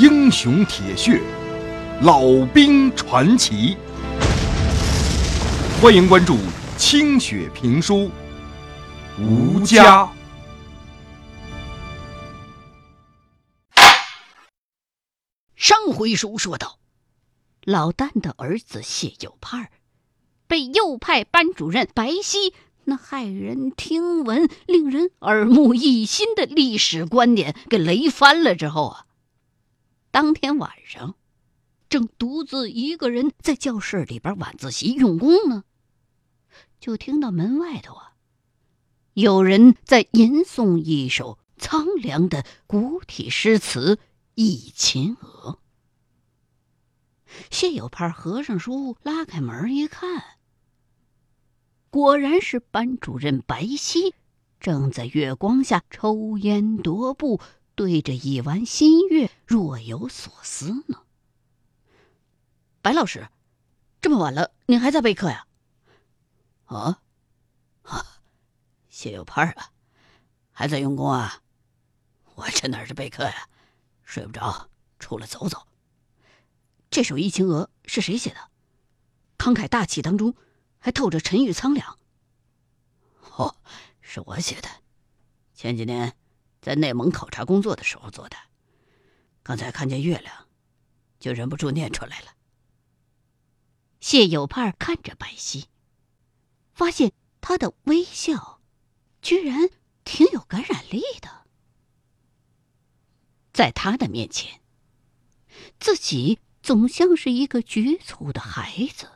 英雄铁血，老兵传奇。欢迎关注清雪评书《吴家》。上回书说到，老旦的儿子谢有盼被右派班主任白皙那骇人听闻、令人耳目一新的历史观点给雷翻了之后啊，当天晚上正独自一个人在教室里边晚自习用功呢，就听到门外头啊，有人在吟诵一首苍凉的古体诗词《忆秦娥》。谢有派合上书，拉开门一看，果然是班主任白皙，正在月光下抽烟踱步，对着一弯新月若有所思呢。白老师，这么晚了，您还在备课呀？啊，啊，谢有派啊，还在用功啊？我这哪是备课呀？睡不着，出来走走。这首《忆秦娥》是谁写的？慷慨大气当中还透着沉郁苍凉。哦，是我写的，前几年在内蒙考察工作的时候做的。刚才看见月亮，就忍不住念出来了。谢有盼看着白皙，发现他的微笑居然挺有感染力的。在他的面前，自己。总像是一个局促的孩子，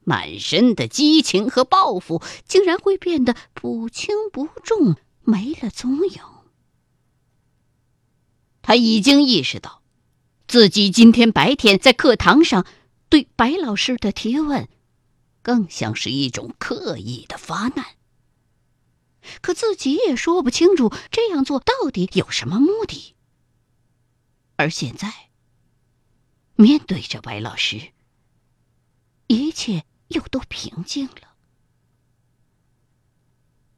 满身的激情和抱负竟然会变得不轻不重，没了踪影。他已经意识到，自己今天白天在课堂上对白老师的提问，更像是一种刻意的发难。可自己也说不清楚这样做到底有什么目的。而现在。面对着白老师，一切又都平静了。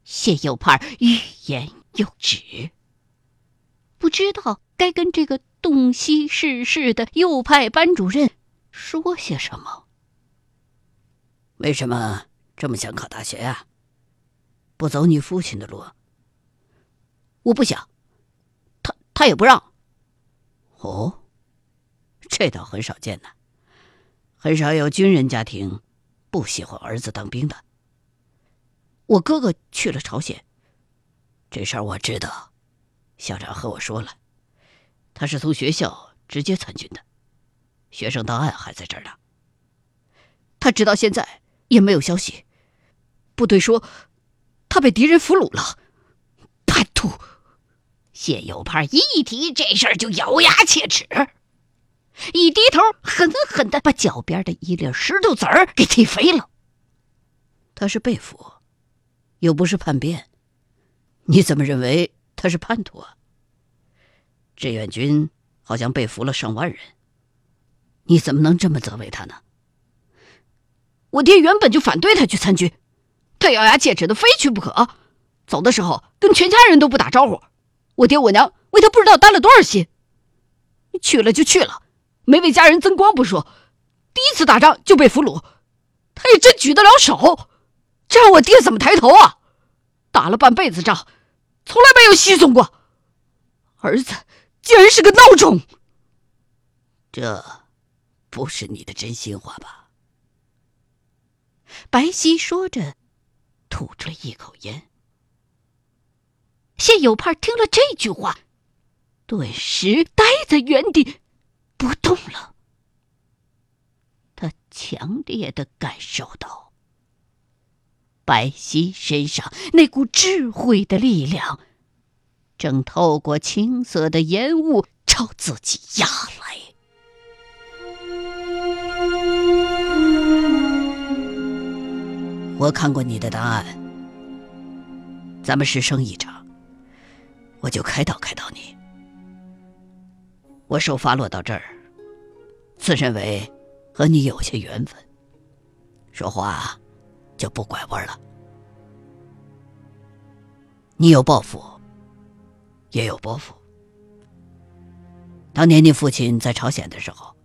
谢有盼欲言又止，不知道该跟这个洞悉世事的右派班主任说些什么。为什么这么想考大学呀？不走你父亲的路？我不想，他他也不让。哦。这倒很少见呢，很少有军人家庭不喜欢儿子当兵的。我哥哥去了朝鲜，这事儿我知道，校长和我说了，他是从学校直接参军的，学生档案还在这儿呢。他直到现在也没有消息，部队说他被敌人俘虏了，叛徒。谢有盼一提这事儿就咬牙切齿。一低头，狠狠的把脚边的一粒石头子儿给踢飞了。他是被俘，又不是叛变，你怎么认为他是叛徒啊？志愿军好像被俘了上万人，你怎么能这么责备他呢？我爹原本就反对他去参军，他咬牙切齿的非去不可，走的时候跟全家人都不打招呼。我爹我娘为他不知道担了多少心，去了就去了。没为家人增光不说，第一次打仗就被俘虏，他也真举得了手，这让我爹怎么抬头啊？打了半辈子仗，从来没有稀松过，儿子竟然是个孬种。这，不是你的真心话吧？白皙说着，吐出了一口烟。谢有盼听了这句话，顿时呆在原地。不动了。他强烈的感受到，白皙身上那股智慧的力量，正透过青色的烟雾朝自己压来。我看过你的答案，咱们师生一场，我就开导开导你。我受发落到这儿，自认为和你有些缘分，说话就不拐弯了。你有抱负，也有包袱，当年你父亲在朝鲜的时候，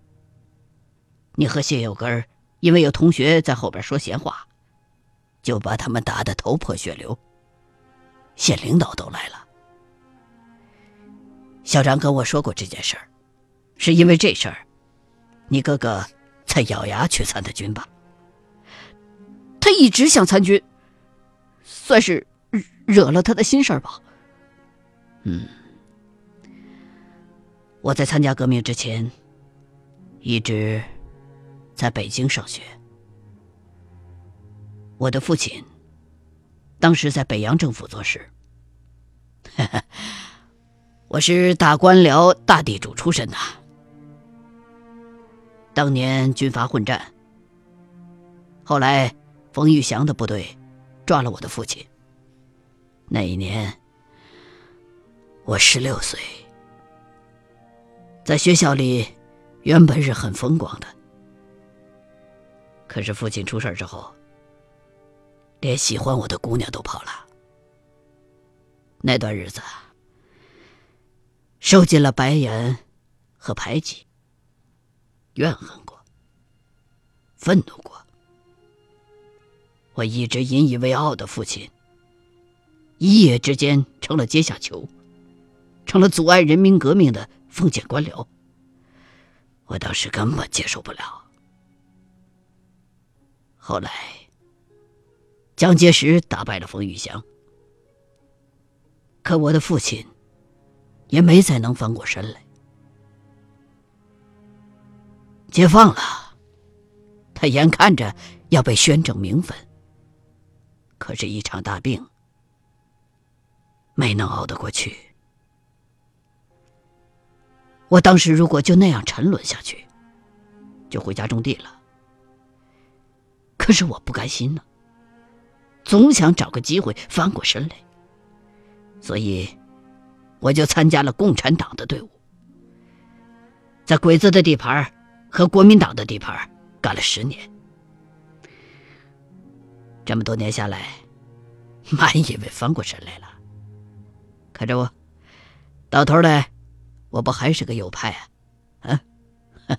你和谢有根因为有同学在后边说闲话，就把他们打得头破血流。县领导都来了，校长跟我说过这件事儿，是因为这事儿，你哥哥才咬牙去参的军吧？一直想参军，算是惹了他的心事儿吧。嗯，我在参加革命之前，一直在北京上学。我的父亲当时在北洋政府做事，我是大官僚、大地主出身的。当年军阀混战，后来冯玉祥的部队抓了我的父亲。那一年。我十六岁，在学校里原本是很风光的，可是父亲出事之后，连喜欢我的姑娘都跑了。那段日子，受尽了白眼和排挤，怨恨过，愤怒过。我一直引以为傲的父亲，一夜之间成了阶下囚。成了阻碍人民革命的封建官僚，我当时根本接受不了。后来，蒋介石打败了冯玉祥，可我的父亲也没再能翻过身来。解放了，他眼看着要被宣正名分，可是，一场大病没能熬得过去。我当时如果就那样沉沦下去，就回家种地了。可是我不甘心呢，总想找个机会翻过身来，所以我就参加了共产党的队伍，在鬼子的地盘和国民党的地盘干了十年。这么多年下来，满以为翻过身来了，看着我，到头来。我不还是个右派啊！啊，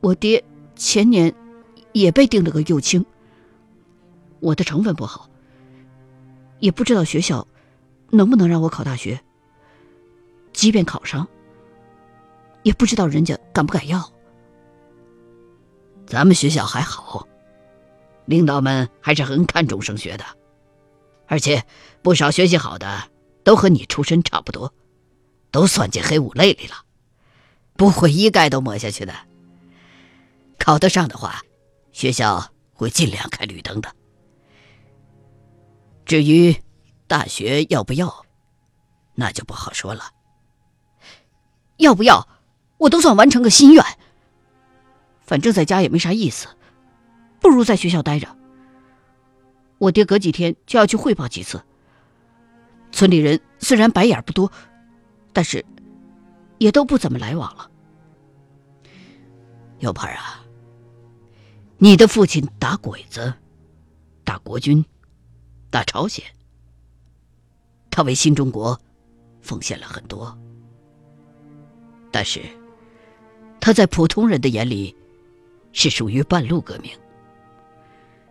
我爹前年也被定了个右倾。我的成分不好，也不知道学校能不能让我考大学。即便考上，也不知道人家敢不敢要。咱们学校还好，领导们还是很看重升学的，而且不少学习好的都和你出身差不多。都算进黑五类里了，不会一概都抹下去的。考得上的话，学校会尽量开绿灯的。至于大学要不要，那就不好说了。要不要，我都算完成个心愿。反正在家也没啥意思，不如在学校待着。我爹隔几天就要去汇报几次。村里人虽然白眼不多。但是，也都不怎么来往了。有盼啊！你的父亲打鬼子，打国军，打朝鲜，他为新中国奉献了很多。但是，他在普通人的眼里，是属于半路革命。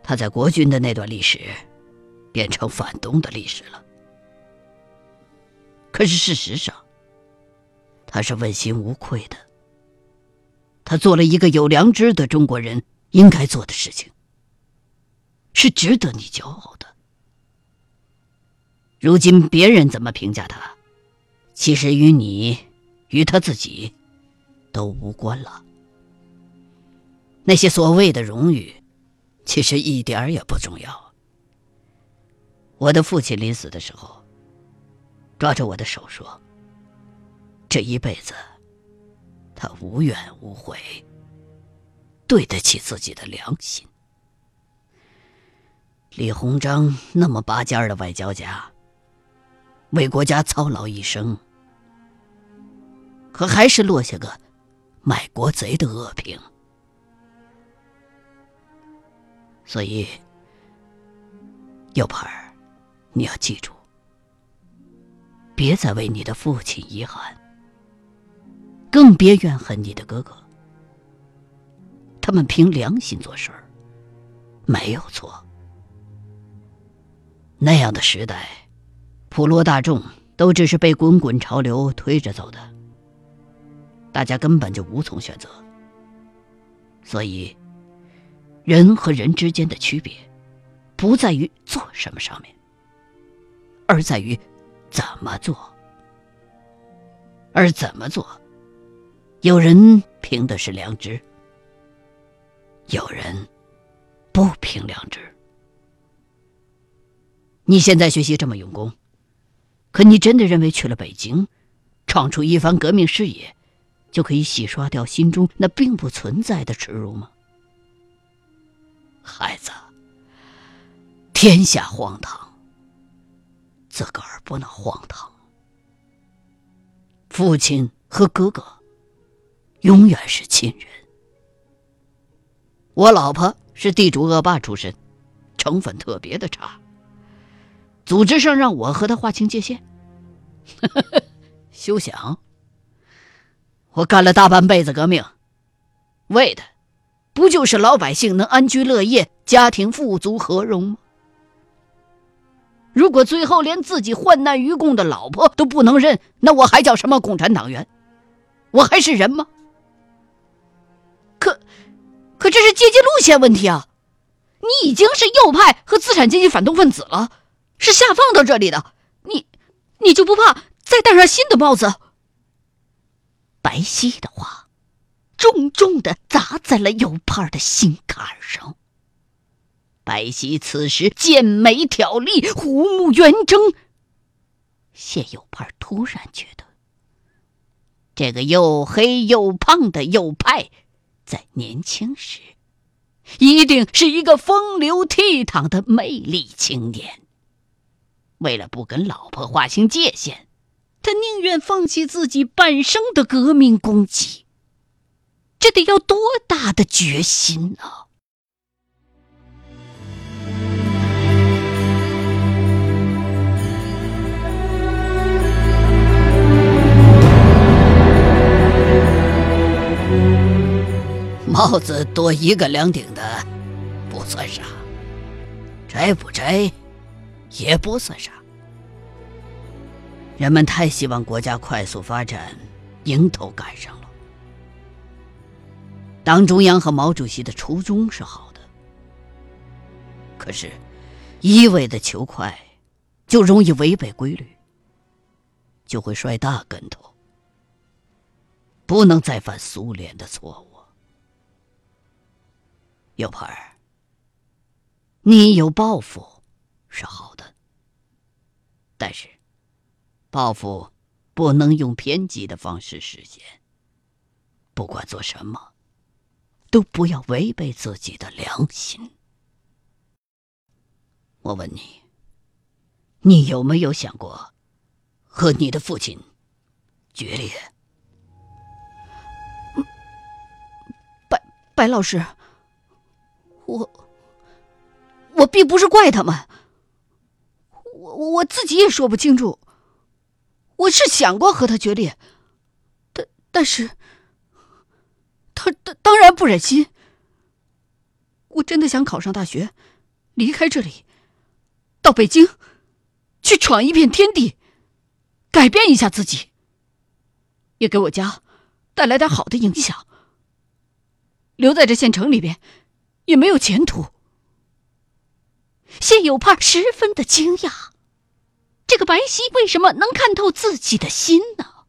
他在国军的那段历史，变成反动的历史了。可是事实上，他是问心无愧的，他做了一个有良知的中国人应该做的事情，是值得你骄傲的。如今别人怎么评价他，其实与你、与他自己都无关了。那些所谓的荣誉，其实一点儿也不重要。我的父亲临死的时候，抓着我的手说。这一辈子，他无怨无悔，对得起自己的良心。李鸿章那么拔尖的外交家，为国家操劳一生，可还是落下个卖国贼的恶评。所以，右盘儿，你要记住，别再为你的父亲遗憾。更别怨恨你的哥哥。他们凭良心做事，没有错。那样的时代，普罗大众都只是被滚滚潮流推着走的，大家根本就无从选择。所以，人和人之间的区别，不在于做什么上面，而在于怎么做。而怎么做，有人凭的是良知。有人不凭良知。你现在学习这么用功，可你真的认为去了北京，闯出一番革命事业，就可以洗刷掉心中那并不存在的耻辱吗？孩子，天下荒唐，自个儿不能荒唐。父亲和哥哥永远是亲人。我老婆是地主恶霸出身，成分特别的差。组织上让我和他划清界限，休想！我干了大半辈子革命，为的不就是老百姓能安居乐业、家庭富足和荣吗？如果最后连自己患难与共的老婆都不能认，那我还叫什么共产党员？我还是人吗？可可这是阶级路线问题啊！你已经是右派和资产阶级反动分子了，是下放到这里的，你，你就不怕再戴上新的帽子？白皙的话，重重的砸在了右派的心坎上。白皙此时剑眉挑立，虎目圆睁。谢右派突然觉得，这个又黑又胖的右派。在年轻时，一定是一个风流倜傥的魅力青年。为了不跟老婆划清界限，他宁愿放弃自己半生的革命功绩。这得要多大的决心呢？帽子多一个两顶的，不算啥；摘不摘，也不算啥。人们太希望国家快速发展，迎头赶上。党中央和毛主席的初衷是好的，可是，一味的求快，就容易违背规律，就会摔大跟头。不能再犯苏联的错误。右派儿，你有抱负是好的，但是抱负不能用偏激的方式实现。不管做什么，都不要违背自己的良心。我问你，你有没有想过和你的父亲决裂？白白老师。我，我并不是怪他们，我我自己也说不清楚。我是想过和他决裂，但但是，当当然不忍心。我真的想考上大学，离开这里，到北京，去闯一片天地，改变一下自己，也给我家带来点好的影响。留在这县城里边。也没有前途。谢有盼十分的惊讶，这个白皙为什么能看透自己的心呢？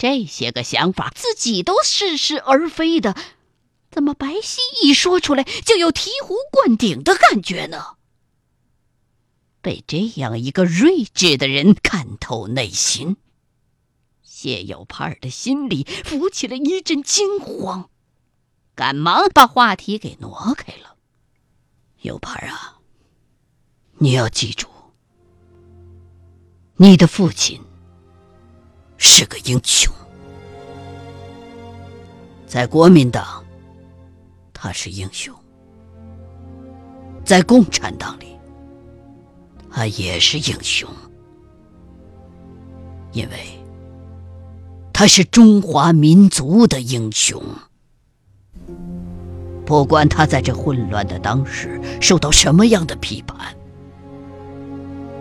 这些个想法自己都似是而非的，怎么白皙一说出来就有醍醐灌顶的感觉呢？被这样一个睿智的人看透内心，谢有盼的心里浮起了一阵惊慌。赶忙把话题给挪开了。有盼啊，你要记住，你的父亲是个英雄，在国民党他是英雄，在共产党里他也是英雄，因为。他是中华民族的英雄。不管他在这混乱的当时受到什么样的批判，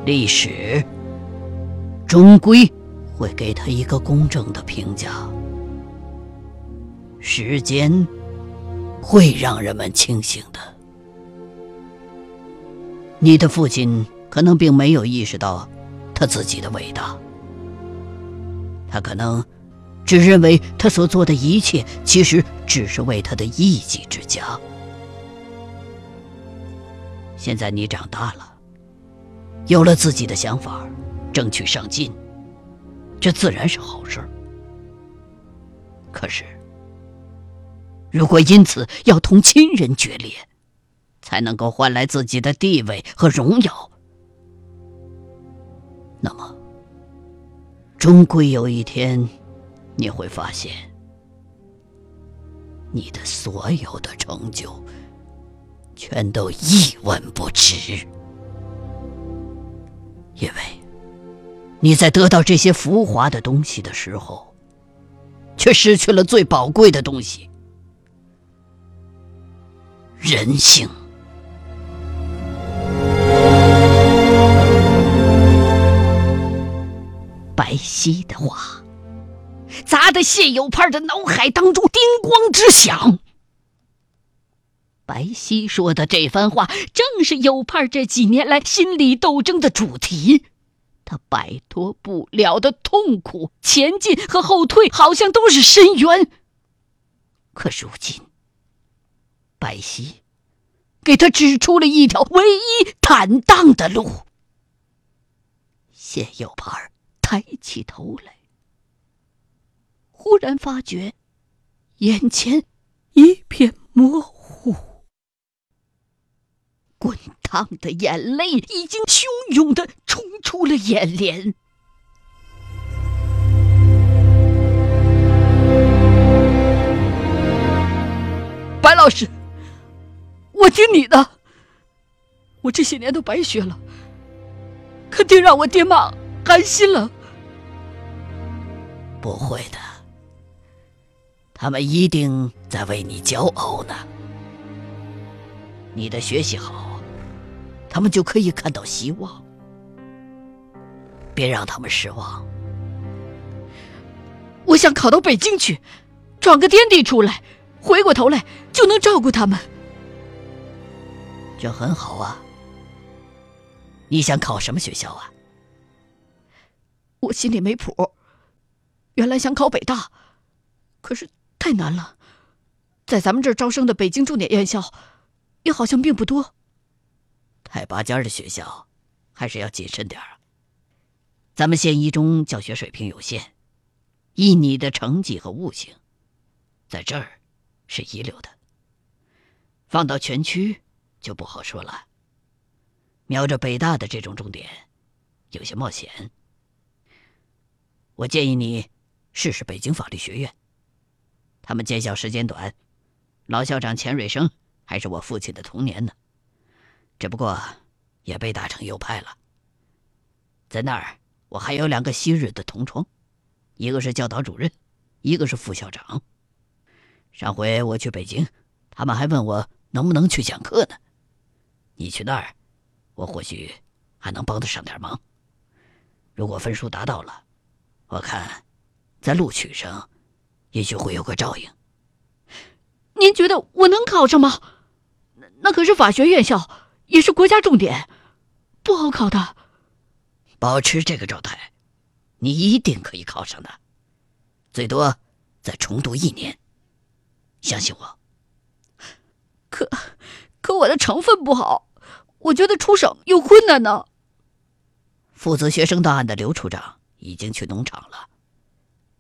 历史终归会给他一个公正的评价。时间会让人们清醒的。你的父亲可能并没有意识到他自己的伟大，他可能只认为他所做的一切其实只是为他的一己之家。现在你长大了，有了自己的想法，争取上进，这自然是好事。可是，如果因此要同亲人决裂，才能够换来自己的地位和荣耀，那么，终归有一天，你会发现，你的所有的成就，全都一文不值，因为你在得到这些浮华的东西的时候，却失去了最宝贵的东西——人性。白皙的话，砸得谢有盼的脑海当中叮咣直响。白皙说的这番话，正是有盼这几年来心理斗争的主题。他摆脱不了的痛苦，前进和后退好像都是深渊。可如今，白皙给他指出了一条唯一坦荡的路。谢有盼抬起头来，忽然发觉眼前一片模糊，滚烫的眼泪已经汹涌的冲出了眼帘。白老师，我听你的，我这些年都白学了，肯定让我爹妈寒心了。不会的，他们一定在为你骄傲呢。你的学习好，他们就可以看到希望。别让他们失望。我想考到北京去，闯个天地出来，回过头来就能照顾他们。这很好啊。你想考什么学校啊？我心里没谱。原来想考北大，可是太难了，在咱们这儿招生的北京重点院校，也好像并不多。太拔尖的学校，还是要谨慎点儿。咱们县一中教学水平有限，以你的成绩和悟性，在这儿是一流的。放到全区就不好说了。瞄着北大的这种重点，有些冒险。我建议你。试试北京法律学院。他们建校时间短，老校长钱瑞生还是我父亲的童年呢，只不过也被打成右派了。在那儿，我还有两个昔日的同窗，一个是教导主任，一个是副校长。上回我去北京，他们还问我能不能去讲课呢。你去那儿，我或许还能帮得上点忙。如果分数达到了，我看。在录取上，也许会有个照应。您觉得我能考上吗？那可是法学院校，也是国家重点，不好考的。保持这个状态，你一定可以考上的。最多再重读一年，相信我。可，可我的成分不好，我觉得出省有困难呢。负责学生档案的刘处长已经去农场了。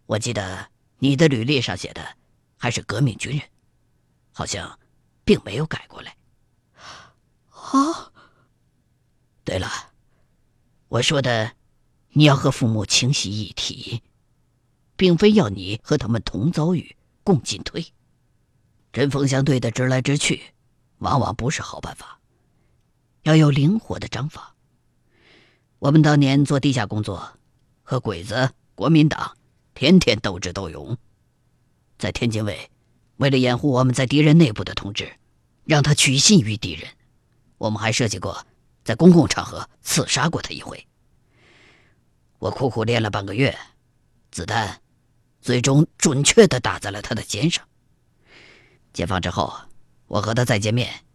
我记得你的履历上写的还是革命军人，好像并没有改过来。啊，对了，我说的你要和父母情系一体，并非要你和他们同遭遇、共进退。针锋相对的直来直去，往往不是好办法。要有灵活的章法。我们当年做地下工作，和鬼子、国民党。天天斗智斗勇。在天津卫，为了掩护我们在敌人内部的同志，让他取信于敌人，我们还设计过在公共场合刺杀过他一回。我苦苦练了半个月，子弹最终准确地打在了他的肩上。解放之后，我和他再见面，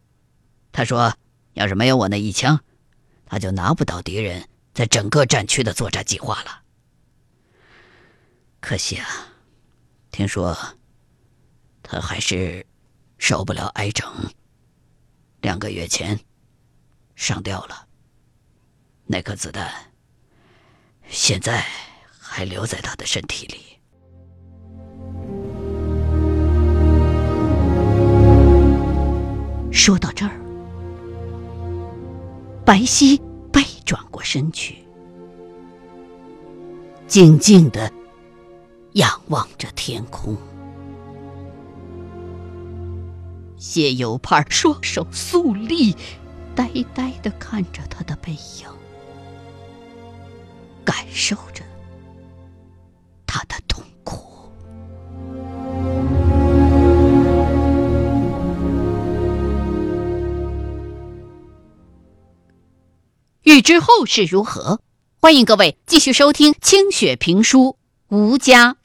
他说：“要是没有我那一枪，他就拿不到敌人在整个战区的作战计划了。”可惜啊，听说他还是受不了挨整，两个月前上吊了。那颗子弹现在还留在他的身体里。说到这儿，白皙背转过身去，静静的仰望着天空。谢有盼双手肃立，呆呆的看着他的背影，感受着他的痛苦。欲知后事如何，欢迎各位继续收听清雪评书《吴家》。